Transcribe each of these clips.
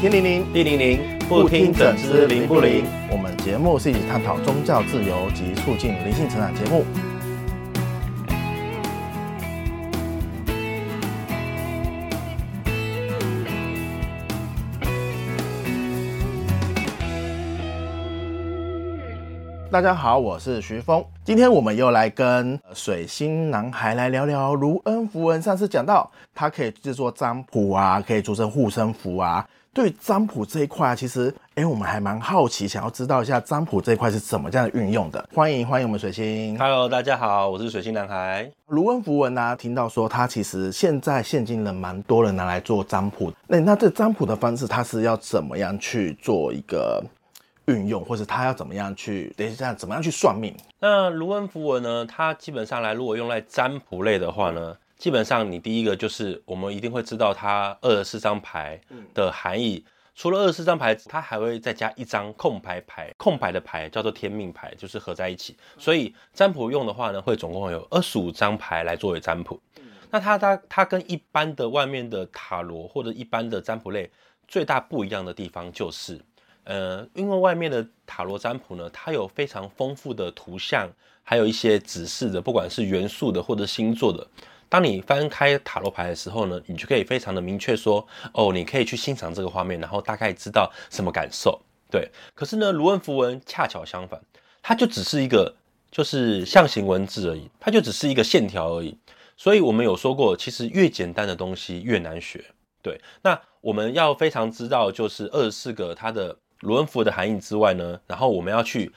天灵灵，地灵灵，不听怎知灵不灵？我们节目是一起探讨宗教自由及促进灵性成长节目。大家好，我是徐峰。今天我们又来跟水星男孩来聊聊卢恩符文。上次讲到，它可以制作占卜啊，可以做成护身符啊。对占卜这一块啊，其实哎，我们还蛮好奇，想要知道一下占卜这一块是怎么这样运用的。欢迎欢迎我们水星。Hello，大家好，我是水星男孩。卢恩符文啊，听到说它其实现在现今人蛮多人拿来做占卜。那那这占卜的方式，它是要怎么样去做一个？运用，或者他要怎么样去，等一下怎么样去算命？那卢恩符文呢？它基本上来，如果用来占卜类的话呢，基本上你第一个就是我们一定会知道它二十四张牌的含义。除了二十四张牌，它还会再加一张空牌牌，空牌的牌叫做天命牌，就是合在一起。所以占卜用的话呢，会总共有二十五张牌来作为占卜。那它它它跟一般的外面的塔罗或者一般的占卜类最大不一样的地方就是。呃，因为外面的塔罗占卜呢，它有非常丰富的图像，还有一些指示的，不管是元素的或者星座的。当你翻开塔罗牌的时候呢，你就可以非常的明确说，哦，你可以去欣赏这个画面，然后大概知道什么感受。对，可是呢，卢恩符文恰巧相反，它就只是一个就是象形文字而已，它就只是一个线条而已。所以我们有说过，其实越简单的东西越难学。对，那我们要非常知道，就是二十四个它的。卢恩符的含义之外呢，然后我们要去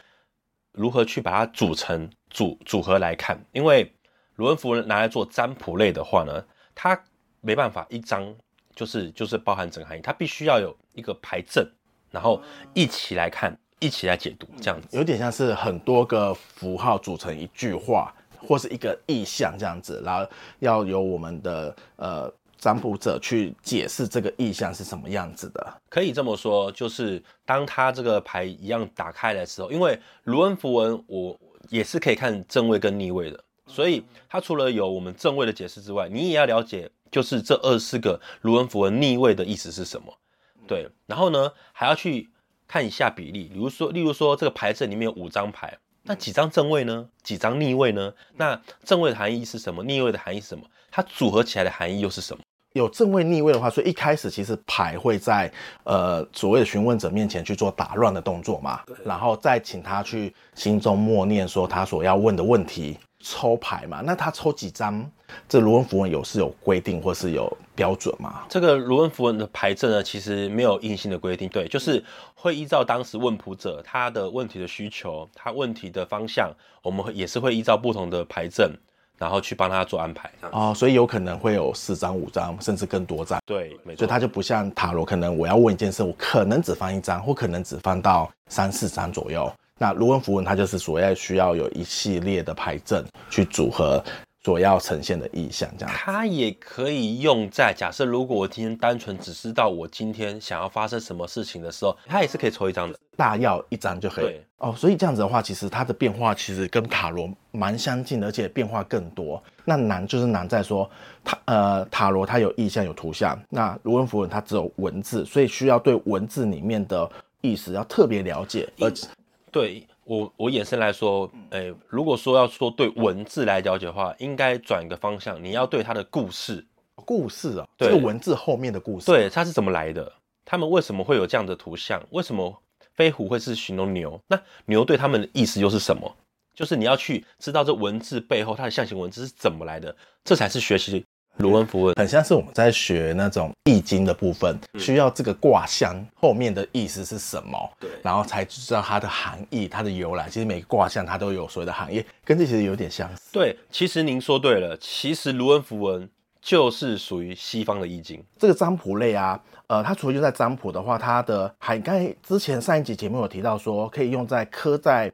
如何去把它组成组组合来看，因为罗恩符拿来做占卜类的话呢，它没办法一张就是就是包含整个含义，它必须要有一个牌阵，然后一起来看，一起来解读，这样子有点像是很多个符号组成一句话或是一个意象这样子，然后要由我们的呃。占卜者去解释这个意象是什么样子的，可以这么说，就是当他这个牌一样打开的时候，因为卢恩符文我也是可以看正位跟逆位的，所以它除了有我们正位的解释之外，你也要了解，就是这二十四个卢恩符文逆位的意思是什么。对，然后呢，还要去看一下比例，比如说，例如说这个牌阵里面有五张牌，那几张正位呢？几张逆位呢？那正位的含义是什么？逆位的含义是什么？它组合起来的含义又是什么？有正位逆位的话，所以一开始其实牌会在呃所谓的询问者面前去做打乱的动作嘛，然后再请他去心中默念说他所要问的问题，抽牌嘛。那他抽几张？这卢恩符文有是有规定或是有标准吗？这个卢恩符文的牌阵呢，其实没有硬性的规定，对，就是会依照当时问卜者他的问题的需求，他问题的方向，我们也是会依照不同的牌阵。然后去帮他做安排哦，所以有可能会有四张、五张，甚至更多张。对，没错。所以他就不像塔罗，可能我要问一件事，我可能只放一张，或可能只放到三四张左右。那卢恩符文它就是所要需要有一系列的牌阵去组合。所要呈现的意象，这样它也可以用在假设，如果我今天单纯只知道我今天想要发生什么事情的时候，它也是可以抽一张的，大要一张就可以。哦，所以这样子的话，其实它的变化其实跟塔罗蛮相近的，而且变化更多。那难就是难在说，塔呃塔罗它有意象有图像，那卢恩符文它只有文字，所以需要对文字里面的意思要特别了解，而且对。我我衍生来说，诶，如果说要说对文字来了解的话，应该转一个方向，你要对它的故事，故事啊，对，这个文字后面的故事，对，它是怎么来的？他们为什么会有这样的图像？为什么飞虎会是形容牛？那牛对他们的意思又是什么？就是你要去知道这文字背后它的象形文字是怎么来的，这才是学习。卢恩符文很像是我们在学那种易经的部分，需要这个卦象后面的意思是什么，对，然后才知道它的含义、它的由来。其实每个卦象它都有所谓的含义，跟这其实有点相似。对，其实您说对了，其实卢恩符文就是属于西方的易经。这个占卜类啊，呃，它除了用在占卜的话，它的还刚才之前上一集节目有提到说，可以用在刻在。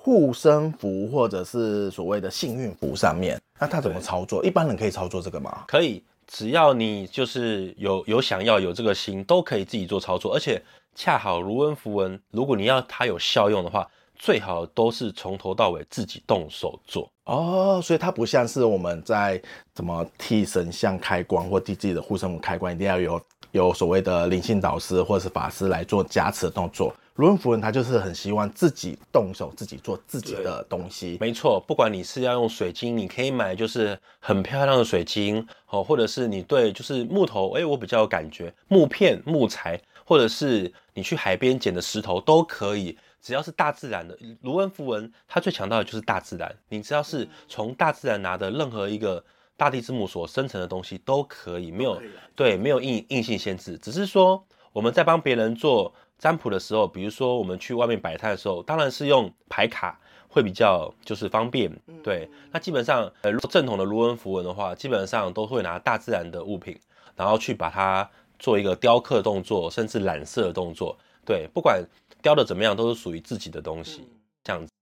护身符或者是所谓的幸运符上面，那他怎么操作？一般人可以操作这个吗？可以，只要你就是有有想要有这个心，都可以自己做操作。而且恰好如恩符文，如果你要它有效用的话，最好都是从头到尾自己动手做哦。所以它不像是我们在怎么替神像开光或替自己的护身符开光，一定要有有所谓的灵性导师或者是法师来做加持的动作。卢恩符文他就是很希望自己动手，自己做自己的东西。没错，不管你是要用水晶，你可以买就是很漂亮的水晶哦，或者是你对就是木头，哎，我比较有感觉，木片、木材，或者是你去海边捡的石头都可以，只要是大自然的。卢恩符文它最强调的就是大自然，你只要是从大自然拿的任何一个大地之母所生成的东西都可以，没有对，没有硬硬性限制，只是说我们在帮别人做。占卜的时候，比如说我们去外面摆摊的时候，当然是用牌卡会比较就是方便。对，那基本上呃，正统的卢恩符文的话，基本上都会拿大自然的物品，然后去把它做一个雕刻动作，甚至染色的动作。对，不管雕的怎么样，都是属于自己的东西。这样子，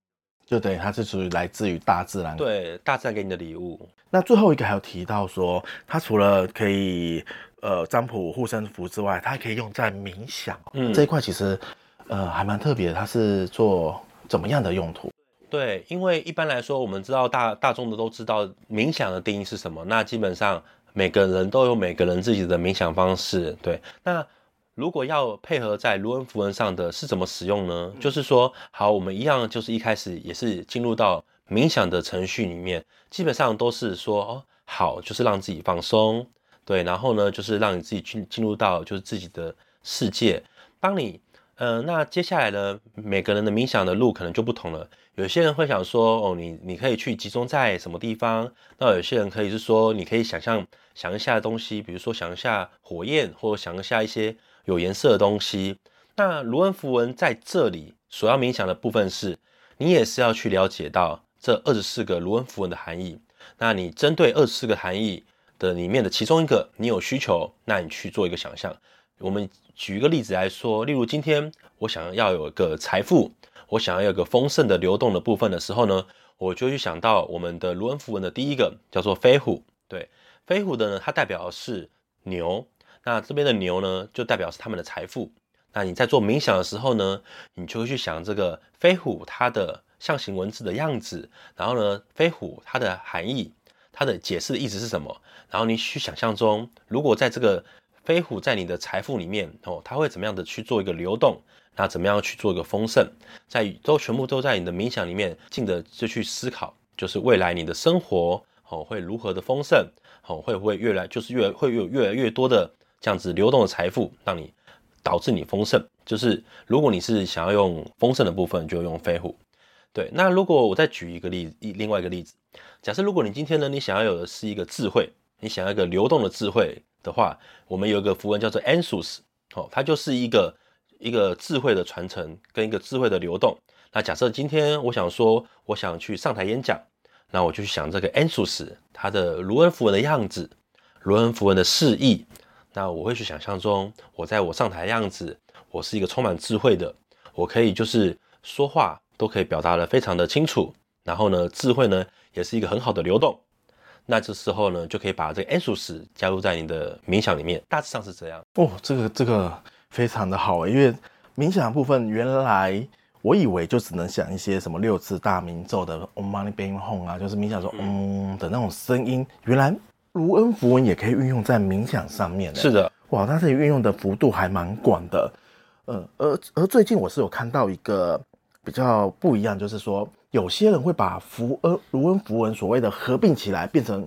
就等于它是属于来自于大自然。对，大自然给你的礼物。那最后一个还有提到说，它除了可以。呃，占卜护身符之外，它还可以用在冥想。嗯，这一块其实，呃，还蛮特别。它是做怎么样的用途？对，因为一般来说，我们知道大大众的都知道冥想的定义是什么。那基本上每个人都有每个人自己的冥想方式。对，那如果要配合在卢恩符文上的是怎么使用呢？嗯、就是说，好，我们一样，就是一开始也是进入到冥想的程序里面，基本上都是说，哦，好，就是让自己放松。对，然后呢，就是让你自己进进入到就是自己的世界。当你，呃，那接下来呢，每个人的冥想的路可能就不同了。有些人会想说，哦，你你可以去集中在什么地方？那有些人可以是说，你可以想象想一下东西，比如说想一下火焰，或者想一下一些有颜色的东西。那卢恩符文在这里所要冥想的部分是，你也是要去了解到这二十四个卢恩符文的含义。那你针对二十四个含义。的里面的其中一个，你有需求，那你去做一个想象。我们举一个例子来说，例如今天我想要有一个财富，我想要有个丰盛的流动的部分的时候呢，我就去想到我们的卢恩符文的第一个叫做飞虎。对，飞虎的呢，它代表的是牛。那这边的牛呢，就代表是他们的财富。那你在做冥想的时候呢，你就会去想这个飞虎它的象形文字的样子，然后呢，飞虎它的含义。它的解释的意思是什么？然后你去想象中，如果在这个飞虎在你的财富里面哦，它会怎么样的去做一个流动？那怎么样去做一个丰盛？在都全部都在你的冥想里面，静的就去思考，就是未来你的生活哦会如何的丰盛哦，会不会越来就是越会有越来越多的这样子流动的财富，让你导致你丰盛。就是如果你是想要用丰盛的部分，就用飞虎。对，那如果我再举一个例，一另外一个例子。假设如果你今天呢，你想要有的是一个智慧，你想要一个流动的智慧的话，我们有一个符文叫做 ansus，哦，它就是一个一个智慧的传承跟一个智慧的流动。那假设今天我想说，我想去上台演讲，那我就去想这个 ansus 它的卢恩符文的样子，卢恩符文的示意。那我会去想象中，我在我上台的样子，我是一个充满智慧的，我可以就是说话都可以表达的非常的清楚。然后呢，智慧呢也是一个很好的流动，那这时候呢就可以把这个 Ansuz 加入在你的冥想里面，大致上是这样。哦，这个这个非常的好，因为冥想的部分原来我以为就只能想一些什么六字大明咒的 Om Mani Padme Hum 啊，就是冥想说嗯的那种声音，原来卢恩符文也可以运用在冥想上面。是的，哇，它这里运用的幅度还蛮广的。嗯，而而最近我是有看到一个比较不一样，就是说。有些人会把符呃卢恩符文所谓的合并起来，变成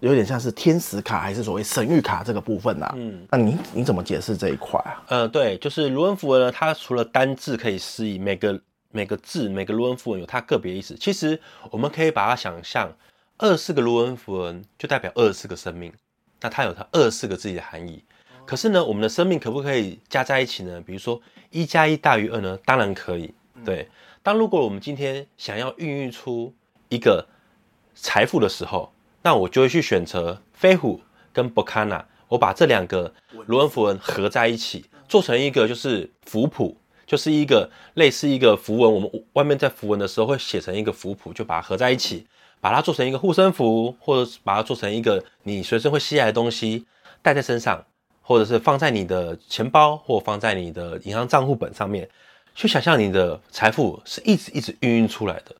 有点像是天使卡，还是所谓神谕卡这个部分呐、啊？嗯，那你你怎么解释这一块啊？呃，对，就是卢恩符文呢，它除了单字可以示意，每个每个字每个卢恩符文有它个别意思。其实我们可以把它想象，二十四个卢恩符文就代表二十四个生命，那它有它二十四个自己的含义。可是呢，我们的生命可不可以加在一起呢？比如说一加一大于二呢？当然可以，对。嗯当如果我们今天想要孕育出一个财富的时候，那我就会去选择飞虎跟博卡纳，我把这两个罗恩符文合在一起，做成一个就是符谱，就是一个类似一个符文。我们外面在符文的时候会写成一个符谱，就把它合在一起，把它做成一个护身符，或者把它做成一个你随身会携带的东西，带在身上，或者是放在你的钱包，或放在你的银行账户本上面。去想象你的财富是一直一直孕育出来的，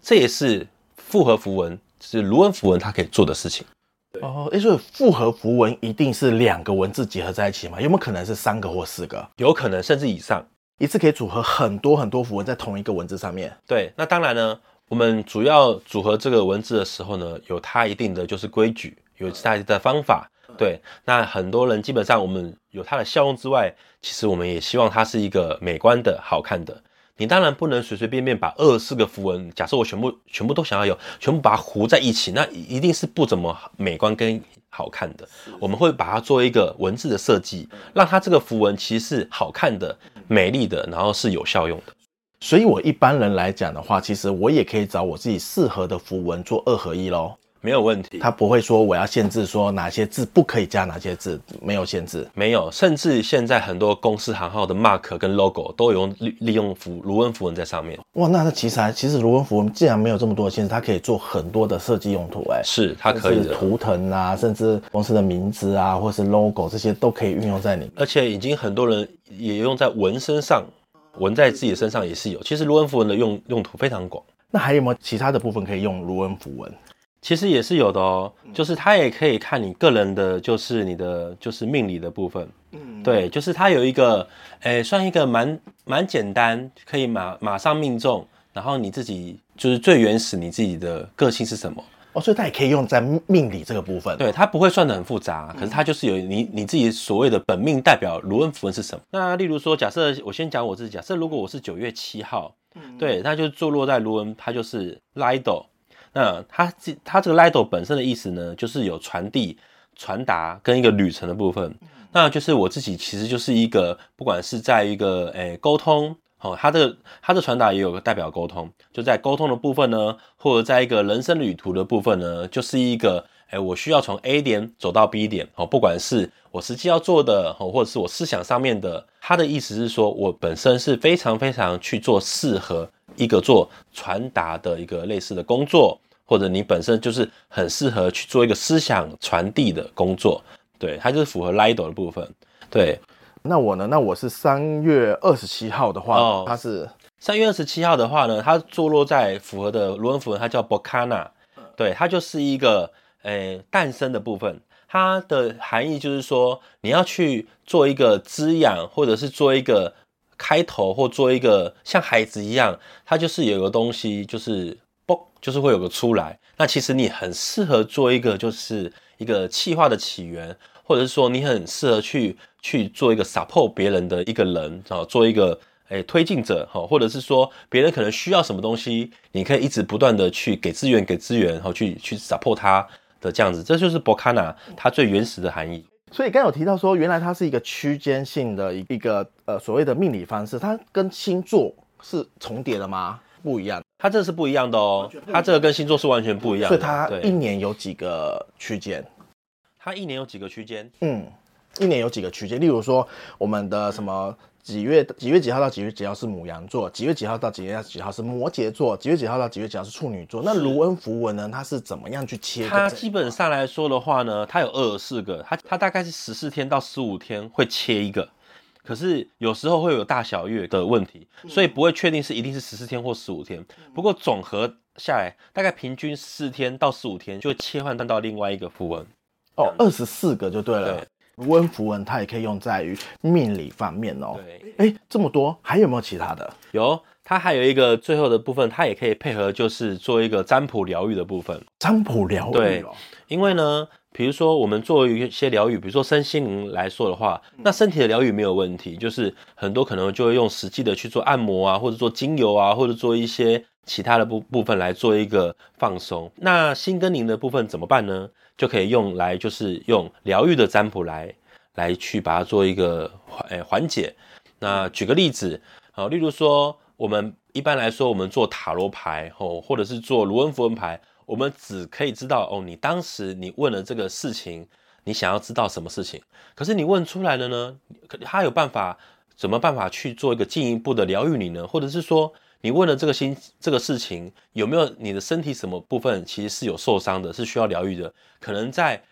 这也是复合符文，就是卢恩符文它可以做的事情。对哦，诶，所以复合符文一定是两个文字结合在一起吗？有没有可能是三个或四个？有可能甚至以上，一次可以组合很多很多符文在同一个文字上面。对，那当然呢，我们主要组合这个文字的时候呢，有它一定的就是规矩，有它的方法。对，那很多人基本上我们有它的效用之外，其实我们也希望它是一个美观的、好看的。你当然不能随随便便把二十四个符文，假设我全部全部都想要有，全部把它糊在一起，那一定是不怎么美观跟好看的。我们会把它做一个文字的设计，让它这个符文其实是好看的、美丽的，然后是有效用的。所以我一般人来讲的话，其实我也可以找我自己适合的符文做二合一喽。没有问题，他不会说我要限制说哪些字不可以加哪些字，没有限制，没有，甚至现在很多公司行号的 mark 跟 logo 都有用利利用符卢恩符文在上面。哇，那那其实还其实卢恩符文既然没有这么多的限制，它可以做很多的设计用途，哎，是它可以的，图腾啊，甚至公司的名字啊，或是 logo 这些都可以运用在里面，而且已经很多人也用在纹身上，纹在自己身上也是有。其实卢恩符文的用用途非常广。那还有没有其他的部分可以用卢恩符文？其实也是有的哦，就是它也可以看你个人的，就是你的就是命理的部分。嗯，对，就是它有一个，诶，算一个蛮蛮简单，可以马马上命中，然后你自己就是最原始你自己的个性是什么哦，所以它也可以用在命理这个部分。对，它不会算的很复杂，可是它就是有你你自己所谓的本命代表卢恩符文是什么。那例如说，假设我先讲我自己，假设如果我是九月七号，嗯，对，那就坐落在卢恩，它就是 Lido。那它这它这个 Lido 本身的意思呢，就是有传递、传达跟一个旅程的部分。那就是我自己其实就是一个，不管是在一个诶沟通，哦，它的它的传达也有个代表沟通，就在沟通的部分呢，或者在一个人生旅途的部分呢，就是一个诶我需要从 A 点走到 B 点，哦，不管是我实际要做的，哦，或者是我思想上面的，它的意思是说我本身是非常非常去做适合。一个做传达的一个类似的工作，或者你本身就是很适合去做一个思想传递的工作，对，它就是符合 Lido 的部分。对，那我呢？那我是三月二十七号的话，哦，它是三月二十七号的话呢，它坐落在符合的卢恩符文，它叫 Bocana，对，它就是一个诶诞生的部分，它的含义就是说你要去做一个滋养，或者是做一个。开头或做一个像孩子一样，它就是有个东西，就是嘣，就是会有个出来。那其实你很适合做一个，就是一个气化的起源，或者是说你很适合去去做一个 support 别人的一个人啊，做一个诶推进者哈，或者是说别人可能需要什么东西，你可以一直不断的去给资源，给资源，然后去去 support 他的这样子，这就是 Bocana 它最原始的含义。所以刚有提到说，原来它是一个区间性的一一个呃所谓的命理方式，它跟星座是重叠的吗？不一样，它这是不一样的哦，它这个跟星座是完全不一样的。所以它一年有几个区间？它一年有几个区间？嗯，一年有几个区间？例如说我们的什么？几月几月几号到几月几号是母羊座？几月几号到几月几号是摩羯座？几月几号到几月几号是处女座？那卢恩符文呢？它是怎么样去切？它基本上来说的话呢，它有二十四个，它它大概是十四天到十五天会切一个，可是有时候会有大小月的问题，所以不会确定是一定是十四天或十五天。不过总和下来，大概平均四天到十五天就会切换到另外一个符文。哦，二十四个就对了。对卢恩符文它也可以用在于命理方面哦。对，哎，这么多，还有没有其他的？有，它还有一个最后的部分，它也可以配合，就是做一个占卜疗愈的部分。占卜疗愈，对，因为呢，比如说我们做一些疗愈，比如说身心灵来说的话，那身体的疗愈没有问题，就是很多可能就会用实际的去做按摩啊，或者做精油啊，或者做一些其他的部部分来做一个放松。那心跟灵的部分怎么办呢？就可以用来，就是用疗愈的占卜来来去把它做一个缓诶缓解。那举个例子，好，例如说我们一般来说，我们做塔罗牌吼，或者是做卢恩符文牌，我们只可以知道哦，你当时你问了这个事情，你想要知道什么事情，可是你问出来了呢，他有办法，怎么办法去做一个进一步的疗愈你呢？或者是说，你问了这个心这个事情，有没有你的身体什么部分其实是有受伤的，是需要疗愈的？可能在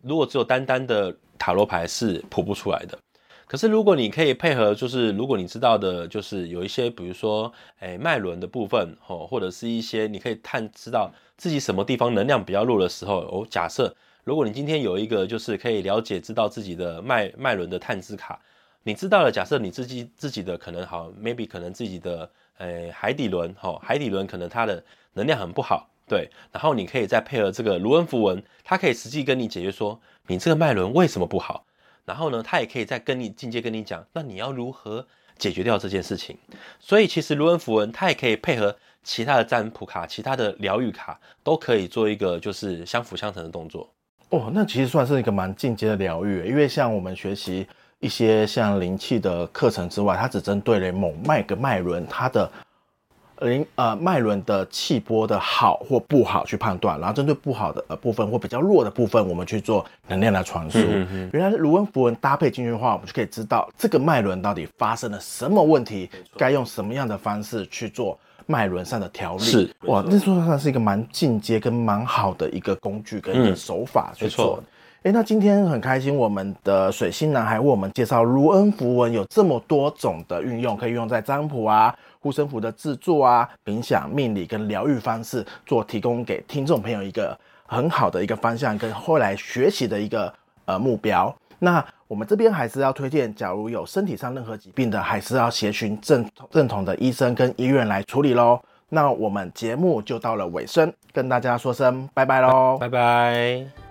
如果只有单单的塔罗牌是卜不出来的。可是如果你可以配合，就是如果你知道的，就是有一些，比如说，诶脉轮的部分，哦，或者是一些你可以探知道自己什么地方能量比较弱的时候，哦，假设如果你今天有一个就是可以了解知道自己的脉脉轮的探知卡，你知道了，假设你自己自己的可能好，maybe 可能自己的哎海底轮，哈，海底轮可能它的能量很不好，对，然后你可以再配合这个卢恩符文，它可以实际跟你解决说你这个脉轮为什么不好，然后呢，他也可以再跟你进阶跟你讲，那你要如何解决掉这件事情。所以其实卢恩符文它也可以配合其他的占卜卡、其他的疗愈卡，都可以做一个就是相辅相成的动作。哦，那其实算是一个蛮进阶的疗愈，因为像我们学习一些像灵气的课程之外，它只针对了某脉跟脉轮，它的灵呃脉轮的气波的好或不好去判断，然后针对不好的呃部分或比较弱的部分，我们去做能量的传输。嗯嗯，原来卢恩符文搭配进去的话，我们就可以知道这个脉轮到底发生了什么问题，该用什么样的方式去做。脉轮上的调理是哇，那说上是一个蛮进阶跟蛮好的一个工具跟一个手法去做。哎、嗯，那今天很开心，我们的水星男孩为我们介绍卢恩符文有这么多种的运用，可以用在占卜啊、护身符的制作啊、冥想、命理跟疗愈方式，做提供给听众朋友一个很好的一个方向跟后来学习的一个呃目标。那我们这边还是要推荐，假如有身体上任何疾病的，还是要协寻正正统的医生跟医院来处理喽。那我们节目就到了尾声，跟大家说声拜拜喽，拜拜。